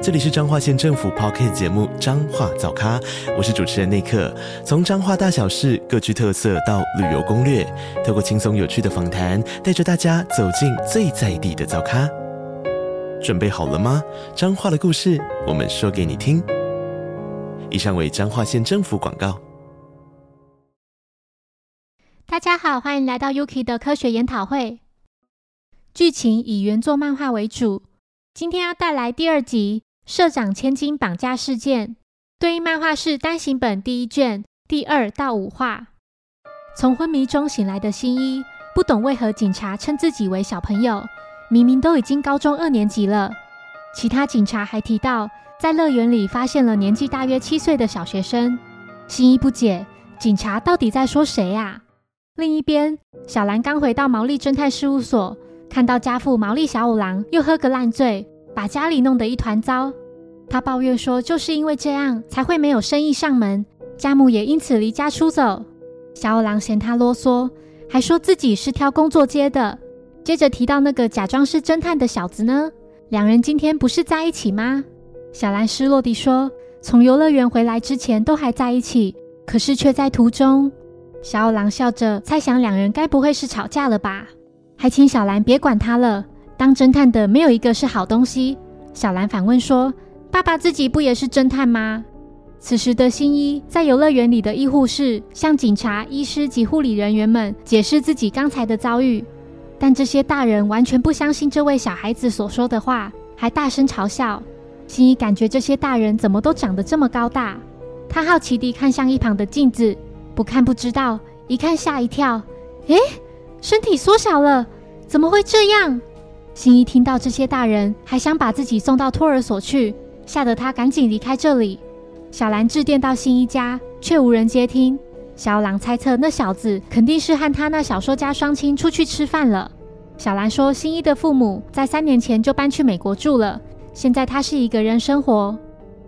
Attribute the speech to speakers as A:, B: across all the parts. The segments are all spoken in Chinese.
A: 这里是彰化县政府 p o c k t 节目《彰化早咖》，我是主持人内克。从彰化大小事各具特色到旅游攻略，透过轻松有趣的访谈，带着大家走进最在地的早咖。准备好了吗？彰化的故事，我们说给你听。以上为彰化县政府广告。
B: 大家好，欢迎来到 Yuki 的科学研讨会。剧情以原作漫画为主，今天要带来第二集。社长千金绑架事件，对应漫画是单行本第一卷第二到五话。从昏迷中醒来的新一，不懂为何警察称自己为小朋友，明明都已经高中二年级了。其他警察还提到，在乐园里发现了年纪大约七岁的小学生。新一不解，警察到底在说谁啊？另一边，小兰刚回到毛利侦探事务所，看到家父毛利小五郎又喝个烂醉。把家里弄得一团糟，他抱怨说：“就是因为这样，才会没有生意上门，家母也因此离家出走。”小五郎嫌他啰嗦，还说自己是挑工作接的。接着提到那个假装是侦探的小子呢，两人今天不是在一起吗？小兰失落地说：“从游乐园回来之前都还在一起，可是却在途中。”小五郎笑着猜想，两人该不会是吵架了吧？还请小兰别管他了。当侦探的没有一个是好东西。小兰反问说：“爸爸自己不也是侦探吗？”此时的新一在游乐园里的医护室向警察、医师及护理人员们解释自己刚才的遭遇，但这些大人完全不相信这位小孩子所说的话，还大声嘲笑。新一感觉这些大人怎么都长得这么高大？他好奇地看向一旁的镜子，不看不知道，一看吓一跳。诶，身体缩小了，怎么会这样？新一听到这些大人还想把自己送到托儿所去，吓得他赶紧离开这里。小兰致电到新一家，却无人接听。小狼猜测那小子肯定是和他那小说家双亲出去吃饭了。小兰说，新一的父母在三年前就搬去美国住了，现在他是一个人生活。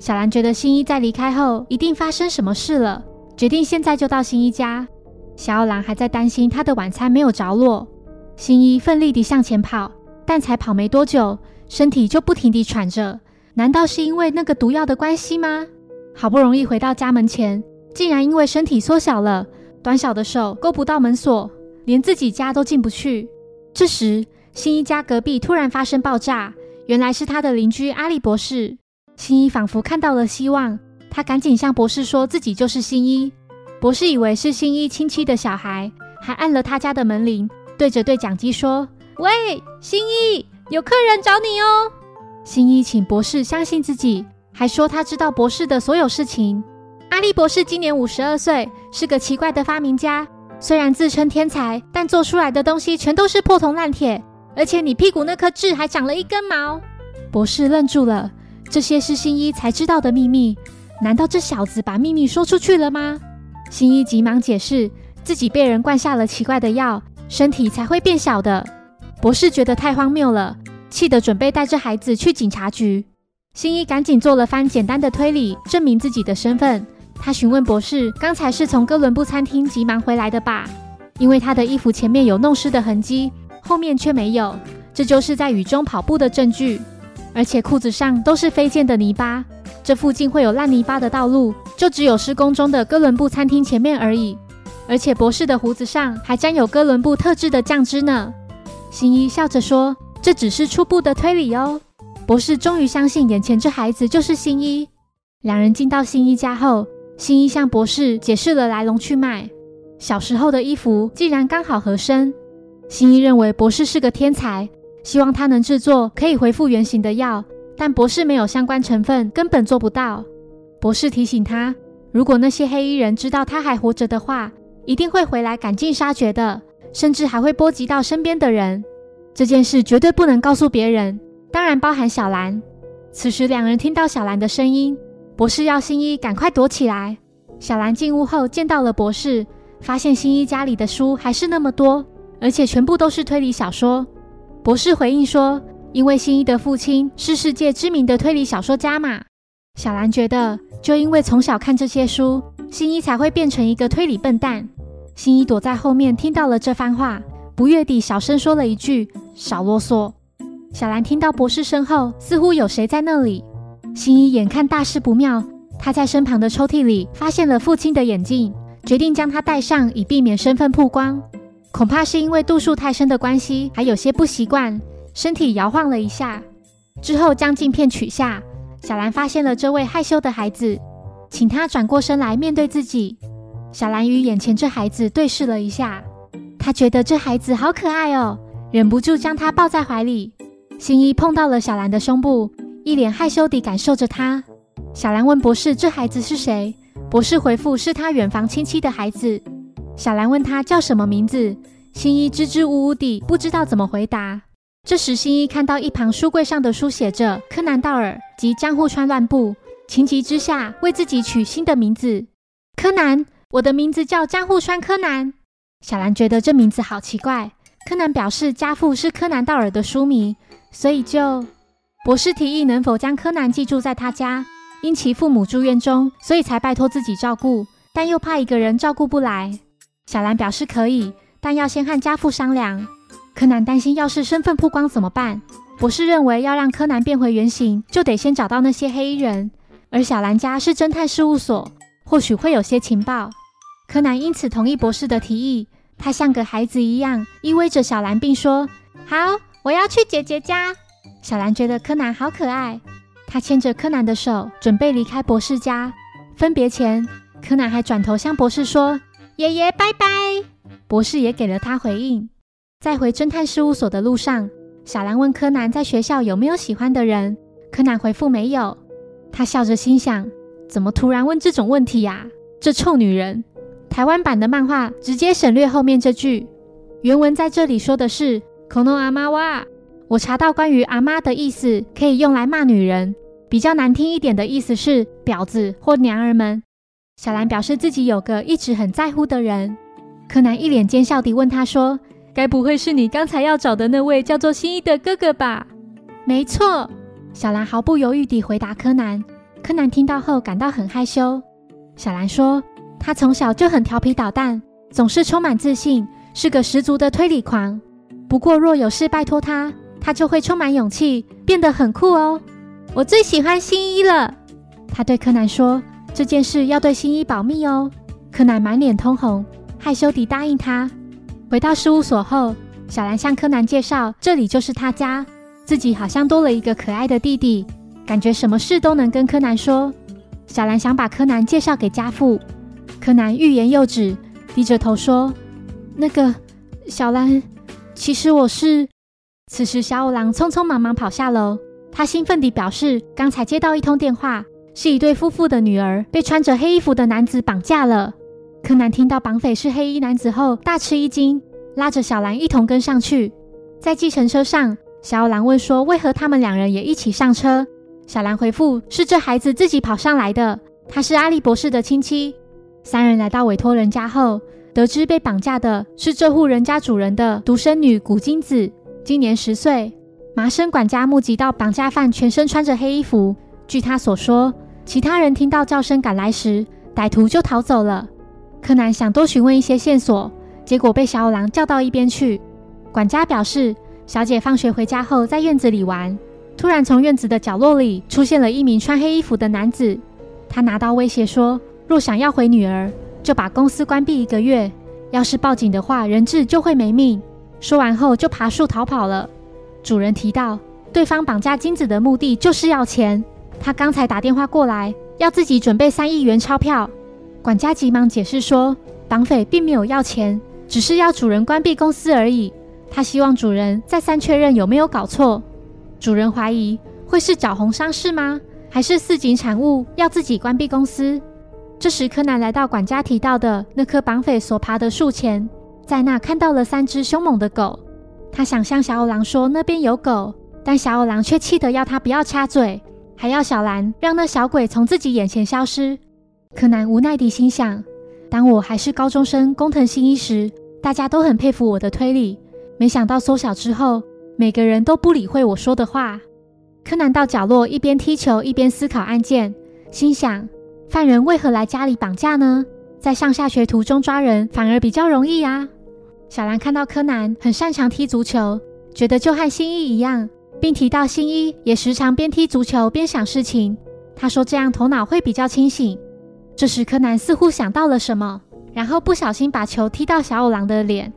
B: 小兰觉得新一在离开后一定发生什么事了，决定现在就到新一家。小狼还在担心他的晚餐没有着落。新一奋力地向前跑。但才跑没多久，身体就不停地喘着。难道是因为那个毒药的关系吗？好不容易回到家门前，竟然因为身体缩小了，短小的手勾不到门锁，连自己家都进不去。这时，新一家隔壁突然发生爆炸，原来是他的邻居阿力博士。新一仿佛看到了希望，他赶紧向博士说自己就是新一。博士以为是新一亲戚的小孩，还按了他家的门铃，对着对讲机说。喂，新一，有客人找你哦。新一请博士相信自己，还说他知道博士的所有事情。阿力博士今年五十二岁，是个奇怪的发明家。虽然自称天才，但做出来的东西全都是破铜烂铁。而且你屁股那颗痣还长了一根毛。博士愣住了，这些是新一才知道的秘密。难道这小子把秘密说出去了吗？新一急忙解释，自己被人灌下了奇怪的药，身体才会变小的。博士觉得太荒谬了，气得准备带着孩子去警察局。新一赶紧做了番简单的推理，证明自己的身份。他询问博士：“刚才是从哥伦布餐厅急忙回来的吧？因为他的衣服前面有弄湿的痕迹，后面却没有，这就是在雨中跑步的证据。而且裤子上都是飞溅的泥巴，这附近会有烂泥巴的道路，就只有施工中的哥伦布餐厅前面而已。而且博士的胡子上还沾有哥伦布特制的酱汁呢。”新一笑着说：“这只是初步的推理哦。”博士终于相信眼前这孩子就是新一。两人进到新一家后，新一向博士解释了来龙去脉。小时候的衣服竟然刚好合身。新一认为博士是个天才，希望他能制作可以恢复原形的药，但博士没有相关成分，根本做不到。博士提醒他，如果那些黑衣人知道他还活着的话，一定会回来赶尽杀绝的。甚至还会波及到身边的人，这件事绝对不能告诉别人，当然包含小兰。此时，两人听到小兰的声音，博士要新一赶快躲起来。小兰进屋后见到了博士，发现新一家里的书还是那么多，而且全部都是推理小说。博士回应说：“因为新一的父亲是世界知名的推理小说家嘛。”小兰觉得，就因为从小看这些书，新一才会变成一个推理笨蛋。新一躲在后面听到了这番话，不悦地小声说了一句：“少啰嗦。”小兰听到博士身后似乎有谁在那里，新一眼看大事不妙，他在身旁的抽屉里发现了父亲的眼镜，决定将它戴上，以避免身份曝光。恐怕是因为度数太深的关系，还有些不习惯，身体摇晃了一下。之后将镜片取下，小兰发现了这位害羞的孩子，请他转过身来面对自己。小兰与眼前这孩子对视了一下，她觉得这孩子好可爱哦，忍不住将他抱在怀里。新一碰到了小兰的胸部，一脸害羞地感受着她。小兰问博士：“这孩子是谁？”博士回复：“是他远房亲戚的孩子。”小兰问他叫什么名字，新一支支吾吾地不知道怎么回答。这时，新一看到一旁书柜上的书写着“柯南道尔”及“江户川乱步”，情急之下为自己取新的名字“柯南”。我的名字叫江户川柯南。小兰觉得这名字好奇怪。柯南表示家父是柯南道尔的书迷。所以，就博士提议能否将柯南寄住在他家，因其父母住院中，所以才拜托自己照顾，但又怕一个人照顾不来。小兰表示可以，但要先和家父商量。柯南担心，要是身份曝光怎么办？博士认为，要让柯南变回原形，就得先找到那些黑衣人，而小兰家是侦探事务所，或许会有些情报。柯南因此同意博士的提议，他像个孩子一样依偎着小兰，并说：“好。”我要去姐姐家。小兰觉得柯南好可爱，她牵着柯南的手，准备离开博士家。分别前，柯南还转头向博士说：“爷爷，拜拜。”博士也给了他回应。在回侦探事务所的路上，小兰问柯南在学校有没有喜欢的人，柯南回复没有。他笑着心想：怎么突然问这种问题呀？这臭女人！台湾版的漫画直接省略后面这句，原文在这里说的是。可诺阿妈哇！我查到关于阿妈的意思，可以用来骂女人。比较难听一点的意思是婊子或娘儿们。小兰表示自己有个一直很在乎的人。柯南一脸奸笑地问他说：“该不会是你刚才要找的那位叫做新一的哥哥吧？”没错，小兰毫不犹豫地回答柯南。柯南听到后感到很害羞。小兰说：“他从小就很调皮捣蛋，总是充满自信，是个十足的推理狂。”不过，若有事拜托他，他就会充满勇气，变得很酷哦。我最喜欢新一了。他对柯南说：“这件事要对新一保密哦。”柯南满脸通红，害羞地答应他。回到事务所后，小兰向柯南介绍，这里就是他家，自己好像多了一个可爱的弟弟，感觉什么事都能跟柯南说。小兰想把柯南介绍给家父，柯南欲言又止，低着头说：“那个，小兰。”其实我是。此时，小五郎匆匆忙忙跑下楼，他兴奋地表示，刚才接到一通电话，是一对夫妇的女儿被穿着黑衣服的男子绑架了。柯南听到绑匪是黑衣男子后，大吃一惊，拉着小兰一同跟上去。在计程车上，小五郎问说：“为何他们两人也一起上车？”小兰回复：“是这孩子自己跑上来的，他是阿笠博士的亲戚。”三人来到委托人家后。得知被绑架的是这户人家主人的独生女古金子，今年十岁。麻生管家目击到绑架犯全身穿着黑衣服。据他所说，其他人听到叫声赶来时，歹徒就逃走了。柯南想多询问一些线索，结果被小五郎叫到一边去。管家表示，小姐放学回家后在院子里玩，突然从院子的角落里出现了一名穿黑衣服的男子。他拿刀威胁说，若想要回女儿。就把公司关闭一个月，要是报警的话，人质就会没命。说完后就爬树逃跑了。主人提到，对方绑架金子的目的就是要钱。他刚才打电话过来，要自己准备三亿元钞票。管家急忙解释说，绑匪并没有要钱，只是要主人关闭公司而已。他希望主人再三确认有没有搞错。主人怀疑会是找红商事吗？还是四井产物要自己关闭公司？这时，柯南来到管家提到的那棵绑匪所爬的树前，在那看到了三只凶猛的狗。他想向小五郎说那边有狗，但小五郎却气得要他不要插嘴，还要小兰让那小鬼从自己眼前消失。柯南无奈地心想：当我还是高中生工藤新一时，大家都很佩服我的推理。没想到缩小之后，每个人都不理会我说的话。柯南到角落一边踢球一边思考案件，心想：犯人为何来家里绑架呢？在上下学途中抓人反而比较容易啊！小兰看到柯南很擅长踢足球，觉得就和新一一样，并提到新一也时常边踢足球边想事情。他说这样头脑会比较清醒。这时柯南似乎想到了什么，然后不小心把球踢到小五郎的脸。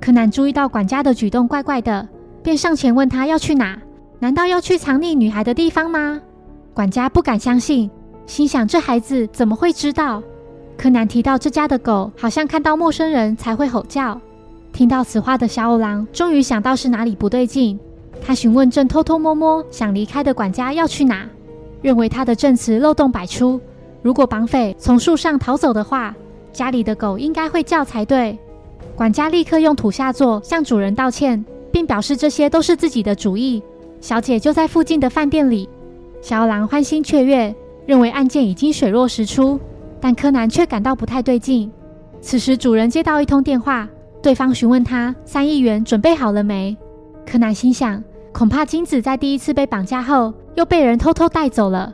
B: 柯南注意到管家的举动怪怪的，便上前问他要去哪？难道要去藏匿女孩的地方吗？管家不敢相信，心想这孩子怎么会知道？柯南提到这家的狗好像看到陌生人才会吼叫。听到此话的小五郎终于想到是哪里不对劲，他询问正偷偷摸摸想离开的管家要去哪，认为他的证词漏洞百出。如果绑匪从树上逃走的话，家里的狗应该会叫才对。管家立刻用土下座向主人道歉，并表示这些都是自己的主意。小姐就在附近的饭店里。小五郎欢欣雀跃，认为案件已经水落石出。但柯南却感到不太对劲。此时，主人接到一通电话，对方询问他三亿元准备好了没。柯南心想，恐怕金子在第一次被绑架后又被人偷偷带走了。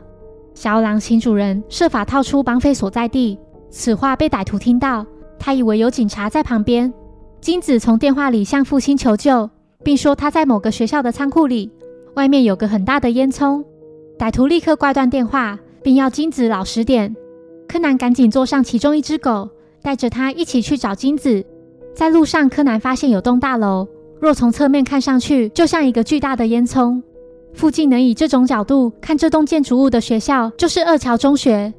B: 小五郎请主人设法套出绑匪所在地。此话被歹徒听到，他以为有警察在旁边。金子从电话里向父亲求救，并说他在某个学校的仓库里，外面有个很大的烟囱。歹徒立刻挂断电话，并要金子老实点。柯南赶紧坐上其中一只狗，带着它一起去找金子。在路上，柯南发现有栋大楼，若从侧面看上去，就像一个巨大的烟囱。附近能以这种角度看这栋建筑物的学校，就是二桥中学。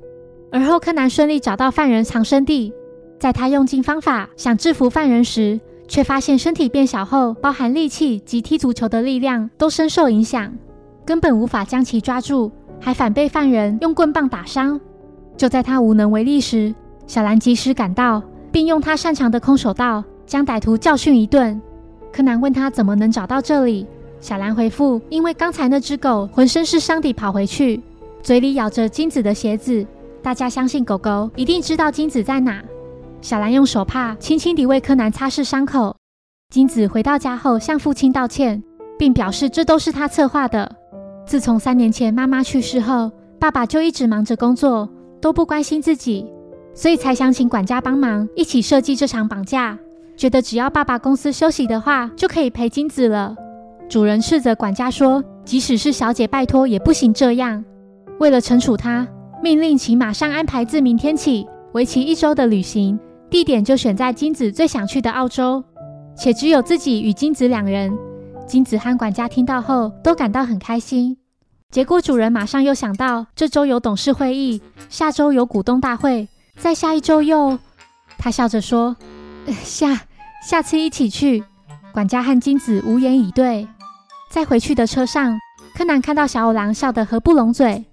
B: 而后，柯南顺利找到犯人藏身地。在他用尽方法想制服犯人时，却发现身体变小后，包含力气及踢足球的力量都深受影响，根本无法将其抓住，还反被犯人用棍棒打伤。就在他无能为力时，小兰及时赶到，并用他擅长的空手道将歹徒教训一顿。柯南问他怎么能找到这里，小兰回复：因为刚才那只狗浑身是伤地跑回去，嘴里咬着金子的鞋子。大家相信狗狗一定知道金子在哪。小兰用手帕轻轻地为柯南擦拭伤口。金子回到家后向父亲道歉，并表示这都是他策划的。自从三年前妈妈去世后，爸爸就一直忙着工作。都不关心自己，所以才想请管家帮忙一起设计这场绑架。觉得只要爸爸公司休息的话，就可以陪金子了。主人斥责管家说：“即使是小姐拜托也不行这样。”为了惩处他，命令其马上安排自明天起为期一周的旅行，地点就选在金子最想去的澳洲，且只有自己与金子两人。金子和管家听到后都感到很开心。结果主人马上又想到，这周有董事会议，下周有股东大会，再下一周又……他笑着说：“下下次一起去。”管家和金子无言以对。在回去的车上，柯南看到小五郎笑得合不拢嘴。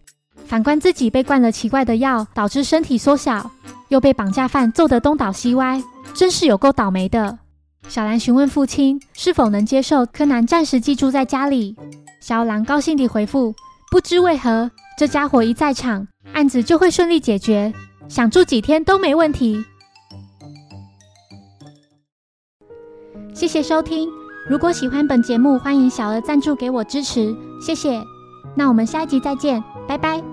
B: 反观自己被灌了奇怪的药，导致身体缩小，又被绑架犯揍得东倒西歪，真是有够倒霉的。小兰询问父亲是否能接受柯南暂时寄住在家里，小兰高兴地回复。不知为何，这家伙一在场，案子就会顺利解决，想住几天都没问题。谢谢收听，如果喜欢本节目，欢迎小额赞助给我支持，谢谢。那我们下一集再见，拜拜。